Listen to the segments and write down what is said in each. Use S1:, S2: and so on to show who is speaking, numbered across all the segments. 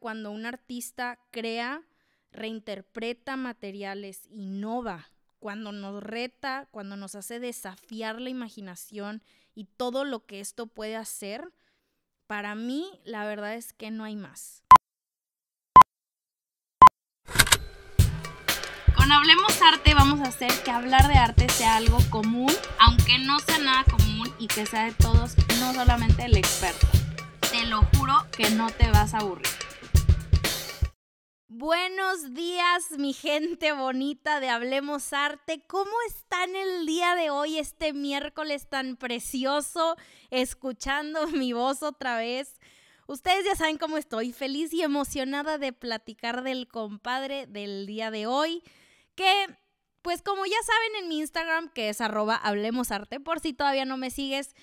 S1: cuando un artista crea, reinterpreta materiales, innova, cuando nos reta, cuando nos hace desafiar la imaginación y todo lo que esto puede hacer, para mí la verdad es que no hay más. Con Hablemos Arte vamos a hacer que hablar de arte sea algo común, aunque no sea nada común y que sea de todos, no solamente el experto. Te lo juro que no te vas a aburrir. Buenos días, mi gente bonita de Hablemos Arte. ¿Cómo están el día de hoy, este miércoles tan precioso, escuchando mi voz otra vez? Ustedes ya saben cómo estoy, feliz y emocionada de platicar del compadre del día de hoy, que pues como ya saben en mi Instagram, que es arroba Hablemos Arte, por si todavía no me sigues,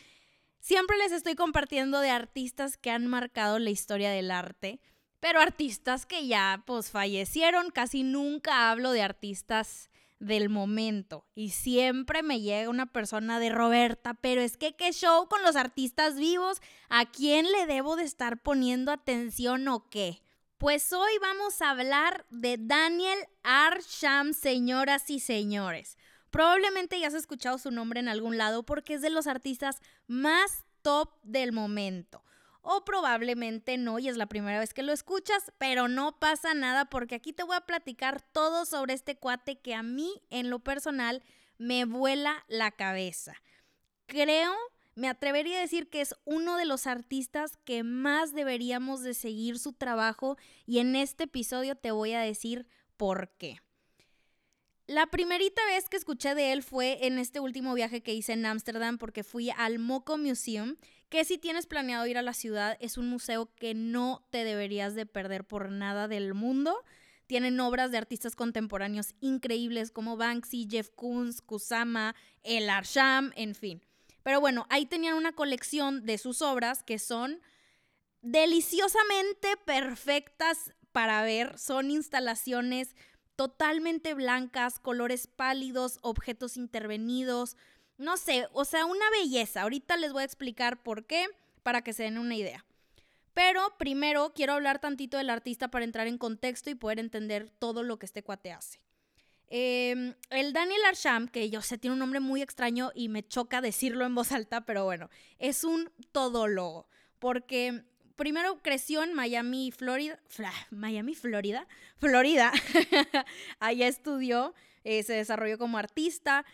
S1: siempre les estoy compartiendo de artistas que han marcado la historia del arte pero artistas que ya pues fallecieron, casi nunca hablo de artistas del momento y siempre me llega una persona de Roberta, pero es que qué show con los artistas vivos, ¿a quién le debo de estar poniendo atención o qué? Pues hoy vamos a hablar de Daniel Arsham, señoras y señores. Probablemente ya has escuchado su nombre en algún lado porque es de los artistas más top del momento o probablemente no y es la primera vez que lo escuchas, pero no pasa nada porque aquí te voy a platicar todo sobre este cuate que a mí en lo personal me vuela la cabeza. Creo, me atrevería a decir que es uno de los artistas que más deberíamos de seguir su trabajo y en este episodio te voy a decir por qué. La primerita vez que escuché de él fue en este último viaje que hice en Ámsterdam porque fui al Moco Museum que si tienes planeado ir a la ciudad, es un museo que no te deberías de perder por nada del mundo. Tienen obras de artistas contemporáneos increíbles como Banksy, Jeff Koons, Kusama, El Arsham, en fin. Pero bueno, ahí tenían una colección de sus obras que son deliciosamente perfectas para ver. Son instalaciones totalmente blancas, colores pálidos, objetos intervenidos, no sé, o sea, una belleza. Ahorita les voy a explicar por qué, para que se den una idea. Pero primero quiero hablar tantito del artista para entrar en contexto y poder entender todo lo que este cuate hace. Em, el Daniel Arsham, que yo sé, tiene un nombre muy extraño y me choca decirlo en voz alta, pero bueno, es un todólogo. Porque primero creció en Miami, Florida. Miami, Florida. Florida. Allá estudió, eh, se desarrolló como artista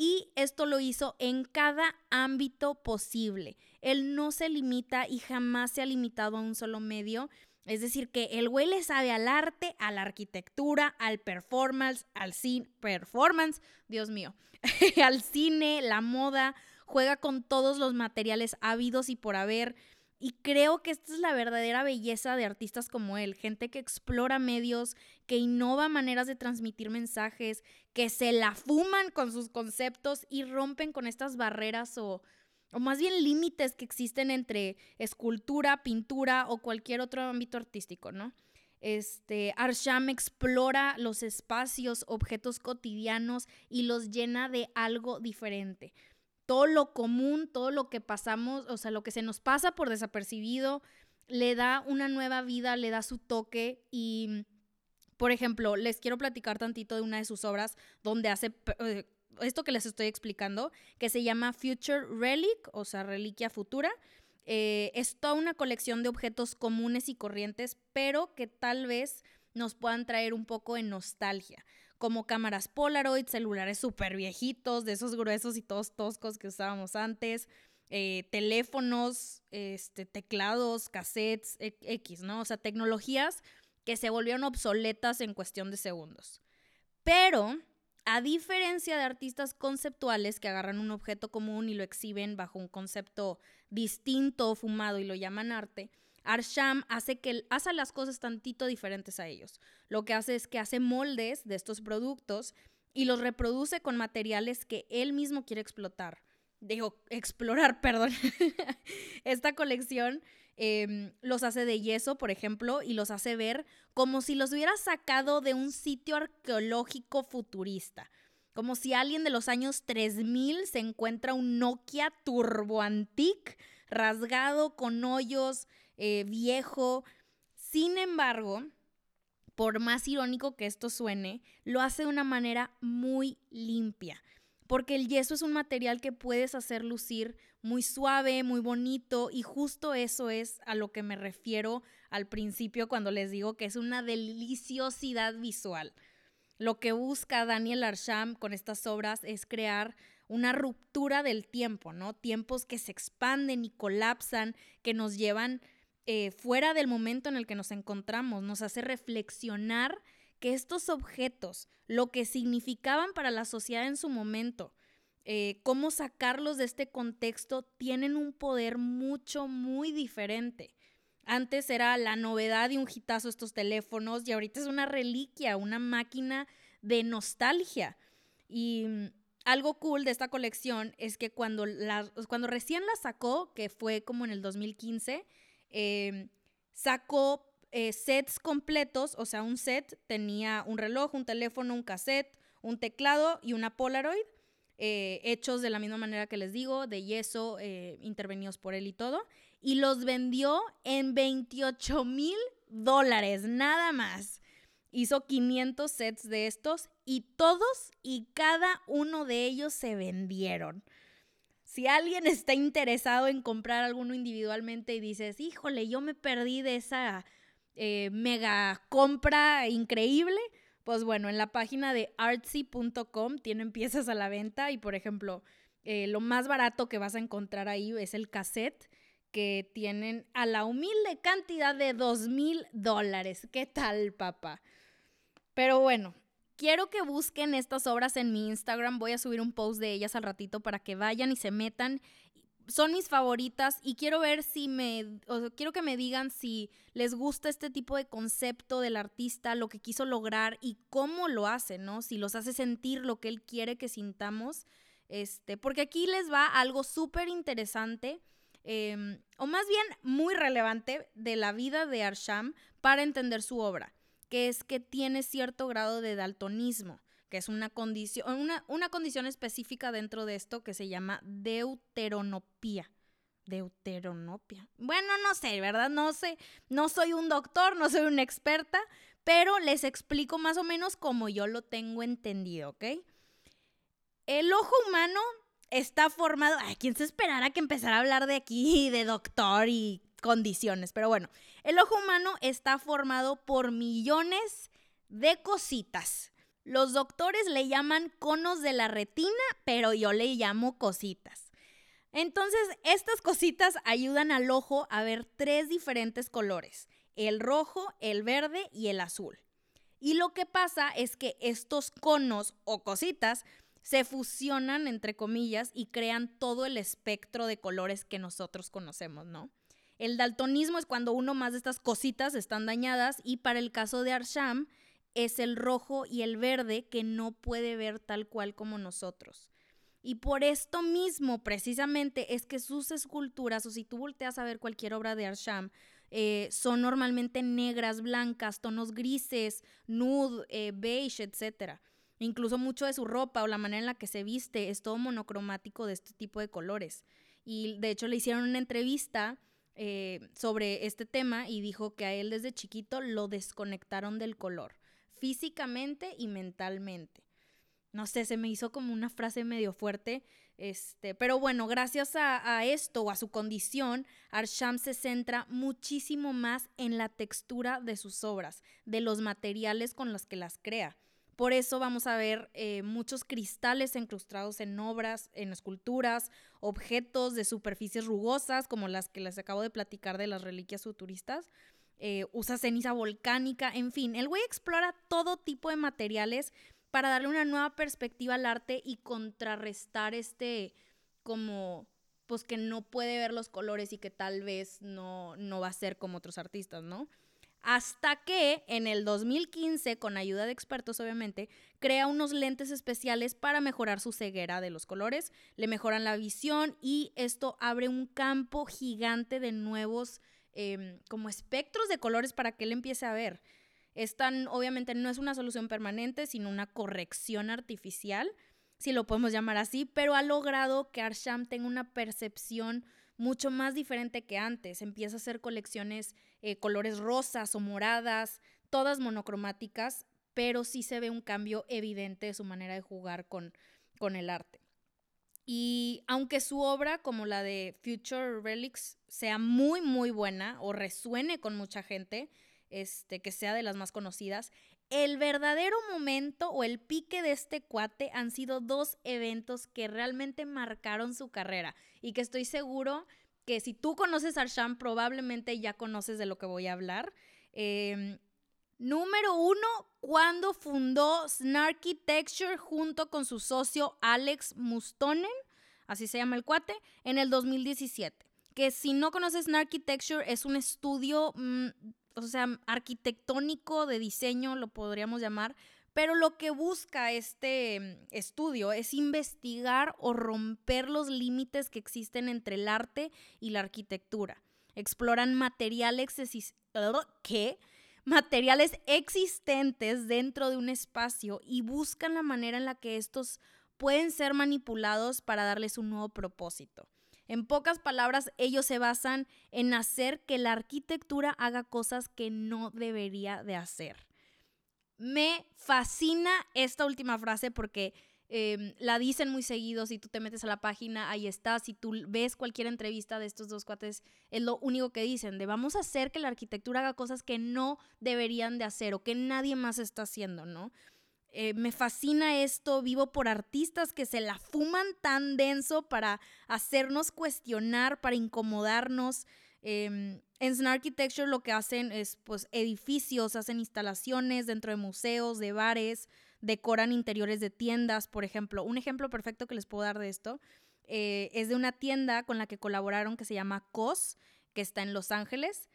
S1: y esto lo hizo en cada ámbito posible. Él no se limita y jamás se ha limitado a un solo medio. Es decir, que el güey le sabe al arte, a la arquitectura, al performance, al cine, performance, Dios mío, al cine, la moda, juega con todos los materiales ávidos y por haber. Y creo que esta es la verdadera belleza de artistas como él, gente que explora medios, que innova maneras de transmitir mensajes, que se la fuman con sus conceptos y rompen con estas barreras o, o más bien límites que existen entre escultura, pintura o cualquier otro ámbito artístico, ¿no? Este, Arsham explora los espacios, objetos cotidianos y los llena de algo diferente todo lo común, todo lo que pasamos, o sea, lo que se nos pasa por desapercibido, le da una nueva vida, le da su toque y, por ejemplo, les quiero platicar tantito de una de sus obras donde hace eh, esto que les estoy explicando, que se llama Future Relic, o sea, reliquia futura. Eh, es toda una colección de objetos comunes y corrientes, pero que tal vez nos puedan traer un poco de nostalgia como cámaras Polaroid, celulares súper viejitos, de esos gruesos y todos toscos que usábamos antes, eh, teléfonos, este, teclados, cassettes, e, X, ¿no? O sea, tecnologías que se volvieron obsoletas en cuestión de segundos. Pero, a diferencia de artistas conceptuales que agarran un objeto común y lo exhiben bajo un concepto distinto, fumado y lo llaman arte, Arsham hace, que, hace las cosas tantito diferentes a ellos. Lo que hace es que hace moldes de estos productos y los reproduce con materiales que él mismo quiere explotar. Digo, explorar, perdón. Esta colección em, los hace de yeso, por ejemplo, y los hace ver como si los hubiera sacado de un sitio arqueológico futurista. Como si alguien de los años 3000 se encuentra un Nokia Turbo Antique rasgado con hoyos, eh, viejo. Sin embargo, por más irónico que esto suene, lo hace de una manera muy limpia, porque el yeso es un material que puedes hacer lucir muy suave, muy bonito, y justo eso es a lo que me refiero al principio cuando les digo que es una deliciosidad visual. Lo que busca Daniel Arsham con estas obras es crear una ruptura del tiempo, ¿no? Tiempos que se expanden y colapsan, que nos llevan eh, fuera del momento en el que nos encontramos, nos hace reflexionar que estos objetos, lo que significaban para la sociedad en su momento, eh, cómo sacarlos de este contexto, tienen un poder mucho, muy diferente. Antes era la novedad y un hitazo estos teléfonos y ahorita es una reliquia, una máquina de nostalgia. Y mm, algo cool de esta colección es que cuando, cuando recién la sacó, que fue como en el 2015, Em, sacó eh, sets completos, o sea, un set tenía un reloj, un teléfono, un cassette, un teclado y una Polaroid, eh, hechos de la misma manera que les digo, de yeso, eh, intervenidos por él y todo, y los vendió en 28 mil dólares, nada más. Hizo 500 sets de estos y todos y cada uno de ellos se vendieron. Si alguien está interesado en comprar alguno individualmente y dices, híjole, yo me perdí de esa eh, mega compra increíble, pues bueno, en la página de artsy.com tienen piezas a la venta y por ejemplo, eh, lo más barato que vas a encontrar ahí es el cassette que tienen a la humilde cantidad de dos mil dólares. ¿Qué tal, papá? Pero bueno, Quiero que busquen estas obras en mi Instagram. Voy a subir un post de ellas al ratito para que vayan y se metan. Son mis favoritas y quiero ver si me, quiero que me digan si les gusta este tipo de concepto del artista, lo que quiso lograr y cómo lo hace, ¿no? Si los hace sentir lo que él quiere que sintamos. Este, porque aquí les va algo súper interesante, em, o más bien muy relevante, de la vida de Arsham para entender su obra que es que tiene cierto grado de daltonismo, que es una condición, una, una condición específica dentro de esto que se llama deuteronopía. Deuteronopia. Bueno, no sé, ¿verdad? No sé, no soy un doctor, no soy una experta, pero les explico más o menos como yo lo tengo entendido, ¿ok? El ojo humano está formado. Ay, ¿quién se esperara que empezara a hablar de aquí, de doctor y condiciones. Pero bueno, el ojo humano está formado por millones de cositas. Los doctores le llaman conos de la retina, pero yo le llamo cositas. Entonces, estas cositas ayudan al ojo a ver tres diferentes colores, el rojo, el verde y el azul. Y lo que pasa es que estos conos o cositas se fusionan, entre comillas, y crean todo el espectro de colores que nosotros conocemos, ¿no? El daltonismo es cuando uno más de estas cositas están dañadas y para el caso de Arsham es el rojo y el verde que no puede ver tal cual como nosotros. Y por esto mismo, precisamente, es que sus esculturas, o si tú volteas a ver cualquier obra de Arsham, eh, son normalmente negras, blancas, tonos grises, nude, eh, beige, etc. Incluso mucho de su ropa o la manera en la que se viste es todo monocromático de este tipo de colores. Y de hecho le hicieron una entrevista eh, sobre este tema y dijo que a él desde chiquito lo desconectaron del color, físicamente y mentalmente. No sé, se me hizo como una frase medio fuerte, este, pero bueno, gracias a, a esto o a su condición, Arsham se centra muchísimo más en la textura de sus obras, de los materiales con los que las crea. Por eso vamos a ver eh, muchos cristales incrustados en obras, en esculturas, objetos de superficies rugosas, como las que les acabo de platicar de las reliquias futuristas. Eh, usa ceniza volcánica, en fin, el güey explora todo tipo de materiales para darle una nueva perspectiva al arte y contrarrestar este como pues que no puede ver los colores y que tal vez no, no va a ser como otros artistas, ¿no? Hasta que en el 2015, con ayuda de expertos obviamente, crea unos lentes especiales para mejorar su ceguera de los colores, le mejoran la visión y esto abre un campo gigante de nuevos em, como espectros de colores para que él empiece a ver. Están, obviamente no es una solución permanente, sino una corrección artificial, si lo podemos llamar así, pero ha logrado que Arsham tenga una percepción mucho más diferente que antes. Empieza a hacer colecciones eh, colores rosas o moradas, todas monocromáticas, pero sí se ve un cambio evidente de su manera de jugar con, con el arte. Y aunque su obra, como la de Future Relics, sea muy, muy buena o resuene con mucha gente, este, que sea de las más conocidas, el verdadero momento o el pique de este cuate han sido dos eventos que realmente marcaron su carrera y que estoy seguro que si tú conoces a probablemente ya conoces de lo que voy a hablar. Em, número uno, cuando fundó Snarky Texture junto con su socio Alex Mustonen, así se llama el cuate, en el 2017. Que si no conoces Snarky Texture es un estudio mm, o sea, arquitectónico de diseño, lo podríamos llamar, pero lo que busca este mm, estudio es investigar o romper los límites que existen entre el arte y la arquitectura. Exploran materiales, materiales existentes dentro de un espacio y buscan la manera en la que estos pueden ser manipulados para darles un nuevo propósito. En pocas palabras, ellos se basan en hacer que la arquitectura haga cosas que no debería de hacer. Me fascina esta última frase porque em, la dicen muy seguido, si tú te metes a la página, ahí está, si tú ves cualquier entrevista de estos dos cuates, es lo único que dicen, de vamos a hacer que la arquitectura haga cosas que no deberían de hacer o que nadie más está haciendo, ¿no? Eh, me fascina esto, vivo por artistas que se la fuman tan denso para hacernos cuestionar, para incomodarnos. Em, en Snark Architecture lo que hacen es pues edificios, hacen instalaciones dentro de museos, de bares, decoran interiores de tiendas, por ejemplo. Un ejemplo perfecto que les puedo dar de esto eh, es de una tienda con la que colaboraron que se llama COS, que está en Los Ángeles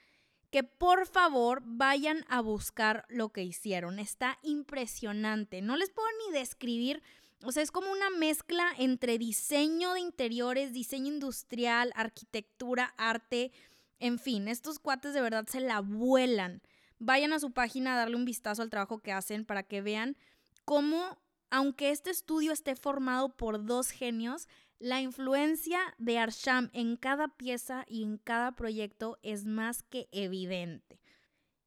S1: que por favor vayan a buscar lo que hicieron. Está impresionante. No les puedo ni describir. O sea, es como una mezcla entre diseño de interiores, diseño industrial, arquitectura, arte. En fin, estos cuates de verdad se la vuelan. Vayan a su página a darle un vistazo al trabajo que hacen para que vean cómo, aunque este estudio esté formado por dos genios, la influencia de Arsham en cada pieza y en cada proyecto es más que evidente.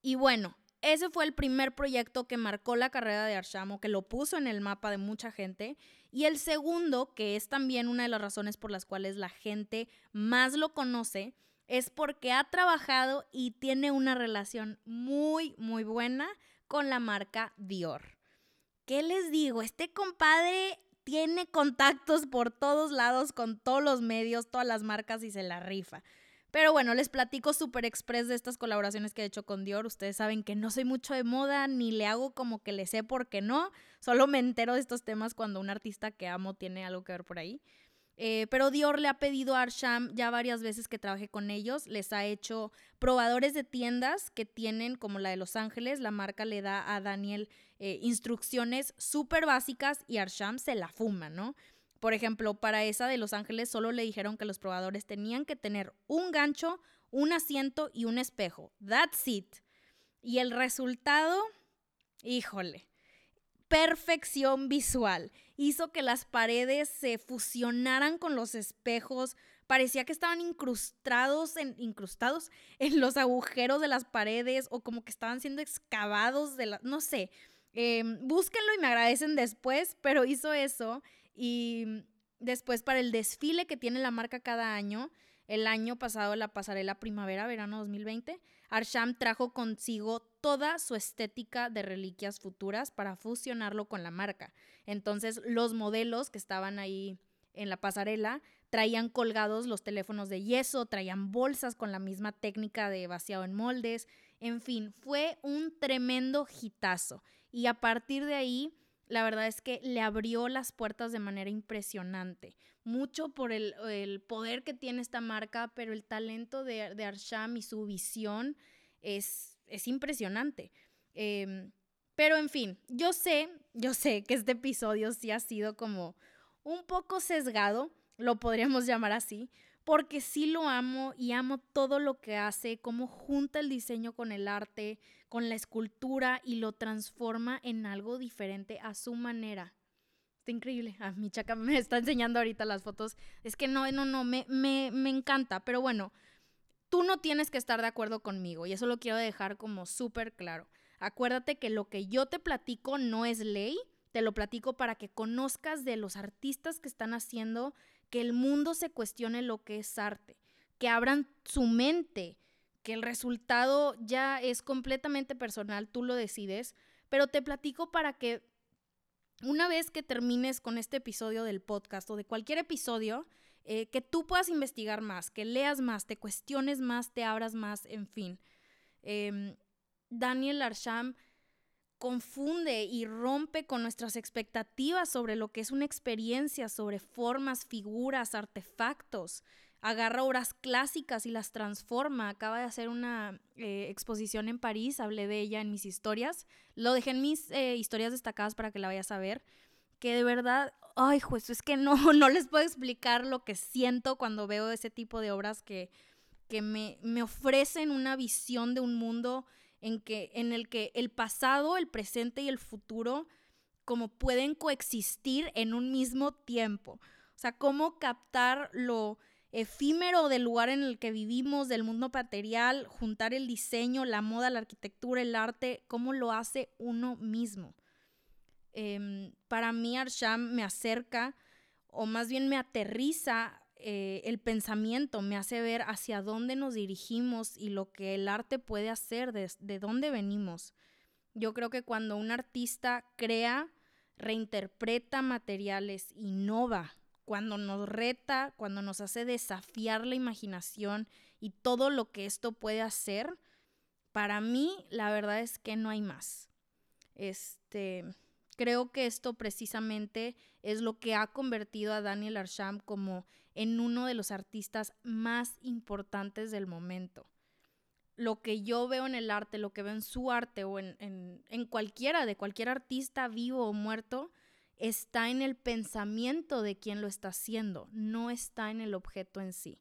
S1: Y bueno, ese fue el primer proyecto que marcó la carrera de Arsham o que lo puso en el mapa de mucha gente. Y el segundo, que es también una de las razones por las cuales la gente más lo conoce, es porque ha trabajado y tiene una relación muy, muy buena con la marca Dior. ¿Qué les digo? Este compadre tiene contactos por todos lados con todos los medios, todas las marcas y se la rifa. Pero bueno, les platico súper express de estas colaboraciones que he hecho con Dior. Ustedes saben que no soy mucho de moda, ni le hago como que le sé por qué no. Solo me entero de estos temas cuando un artista que amo tiene algo que ver por ahí. Eh, pero Dior le ha pedido a Arsham ya varias veces que trabaje con ellos. Les ha hecho probadores de tiendas que tienen, como la de Los Ángeles. La marca le da a Daniel eh, instrucciones súper básicas y Arsham se la fuma, ¿no? Por ejemplo, para esa de Los Ángeles solo le dijeron que los probadores tenían que tener un gancho, un asiento y un espejo. That's it. Y el resultado, híjole, perfección visual. Hizo que las paredes se fusionaran con los espejos. Parecía que estaban incrustados en, incrustados en los agujeros de las paredes o como que estaban siendo excavados de la... No sé. Em, búsquenlo y me agradecen después, pero hizo eso. Y después para el desfile que tiene la marca cada año, el año pasado la pasarela primavera-verano 2020, Arsham trajo consigo toda su estética de reliquias futuras para fusionarlo con la marca. Entonces los modelos que estaban ahí en la pasarela traían colgados los teléfonos de yeso, traían bolsas con la misma técnica de vaciado en moldes, en fin, fue un tremendo hitazo. Y a partir de ahí, la verdad es que le abrió las puertas de manera impresionante. Mucho por el, poder que tiene esta marca, pero el talento de, de Arsham y su visión es, es impresionante. Em, pero en fin, yo sé, yo sé que este episodio sí ha sido como un poco sesgado, lo podríamos llamar así, porque sí lo amo y amo todo lo que hace, cómo junta el diseño con el arte, con la escultura y lo transforma en algo diferente a su manera. Está increíble. Ah, mi chaca me está enseñando ahorita las fotos. Es que no, no, no, me, me, me encanta. Pero bueno, tú no tienes que estar de acuerdo conmigo y eso lo quiero dejar como súper claro. Acuérdate que lo que yo te platico no es ley, te lo platico para que conozcas de los artistas que están haciendo que el mundo se cuestione lo que es arte, que abran su mente, que el resultado ya es completamente personal, tú lo decides, pero te platico para que una vez que termines con este episodio del podcast o de cualquier episodio, eh, que tú puedas investigar más, que leas más, te cuestiones más, te abras más, en fin. Em, Daniel Arsham confunde y rompe con nuestras expectativas sobre lo que es una experiencia, sobre formas, figuras, artefactos. Agarra obras clásicas y las transforma. Acaba de hacer una eh, exposición en París, hablé de ella en mis historias. Lo dejé en mis eh, historias destacadas para que la vayas a ver. Que de verdad, ay, juez, es que no, no les puedo explicar lo que siento cuando veo ese tipo de obras que, que me, me ofrecen una visión de un mundo en, que, en el que el pasado, el presente y el futuro como pueden coexistir en un mismo tiempo. O sea, cómo captar lo efímero del lugar en el que vivimos, del mundo material, juntar el diseño, la moda, la arquitectura, el arte, cómo lo hace uno mismo. Em, para mí Arsham me acerca o más bien me aterriza eh, el pensamiento, me hace ver hacia dónde nos dirigimos y lo que el arte puede hacer, de, de dónde venimos. Yo creo que cuando un artista crea, reinterpreta materiales, innova, cuando nos reta, cuando nos hace desafiar la imaginación y todo lo que esto puede hacer, para mí la verdad es que no hay más. Este, creo que esto precisamente es lo que ha convertido a Daniel Arsham como en uno de los artistas más importantes del momento. Lo que yo veo en el arte, lo que veo en su arte o en, cualquiera, de cualquier artista vivo o muerto, está en el pensamiento de quien lo está haciendo, no está en el objeto en sí.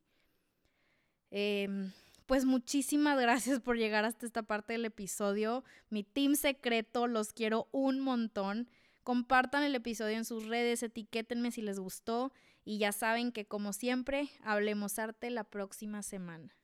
S1: Em, pues muchísimas gracias por llegar hasta esta parte del episodio. Mi team secreto, los quiero un montón. Compartan el episodio en sus redes, etiquétenme si les gustó y ya saben que como siempre, hablemos arte la próxima semana.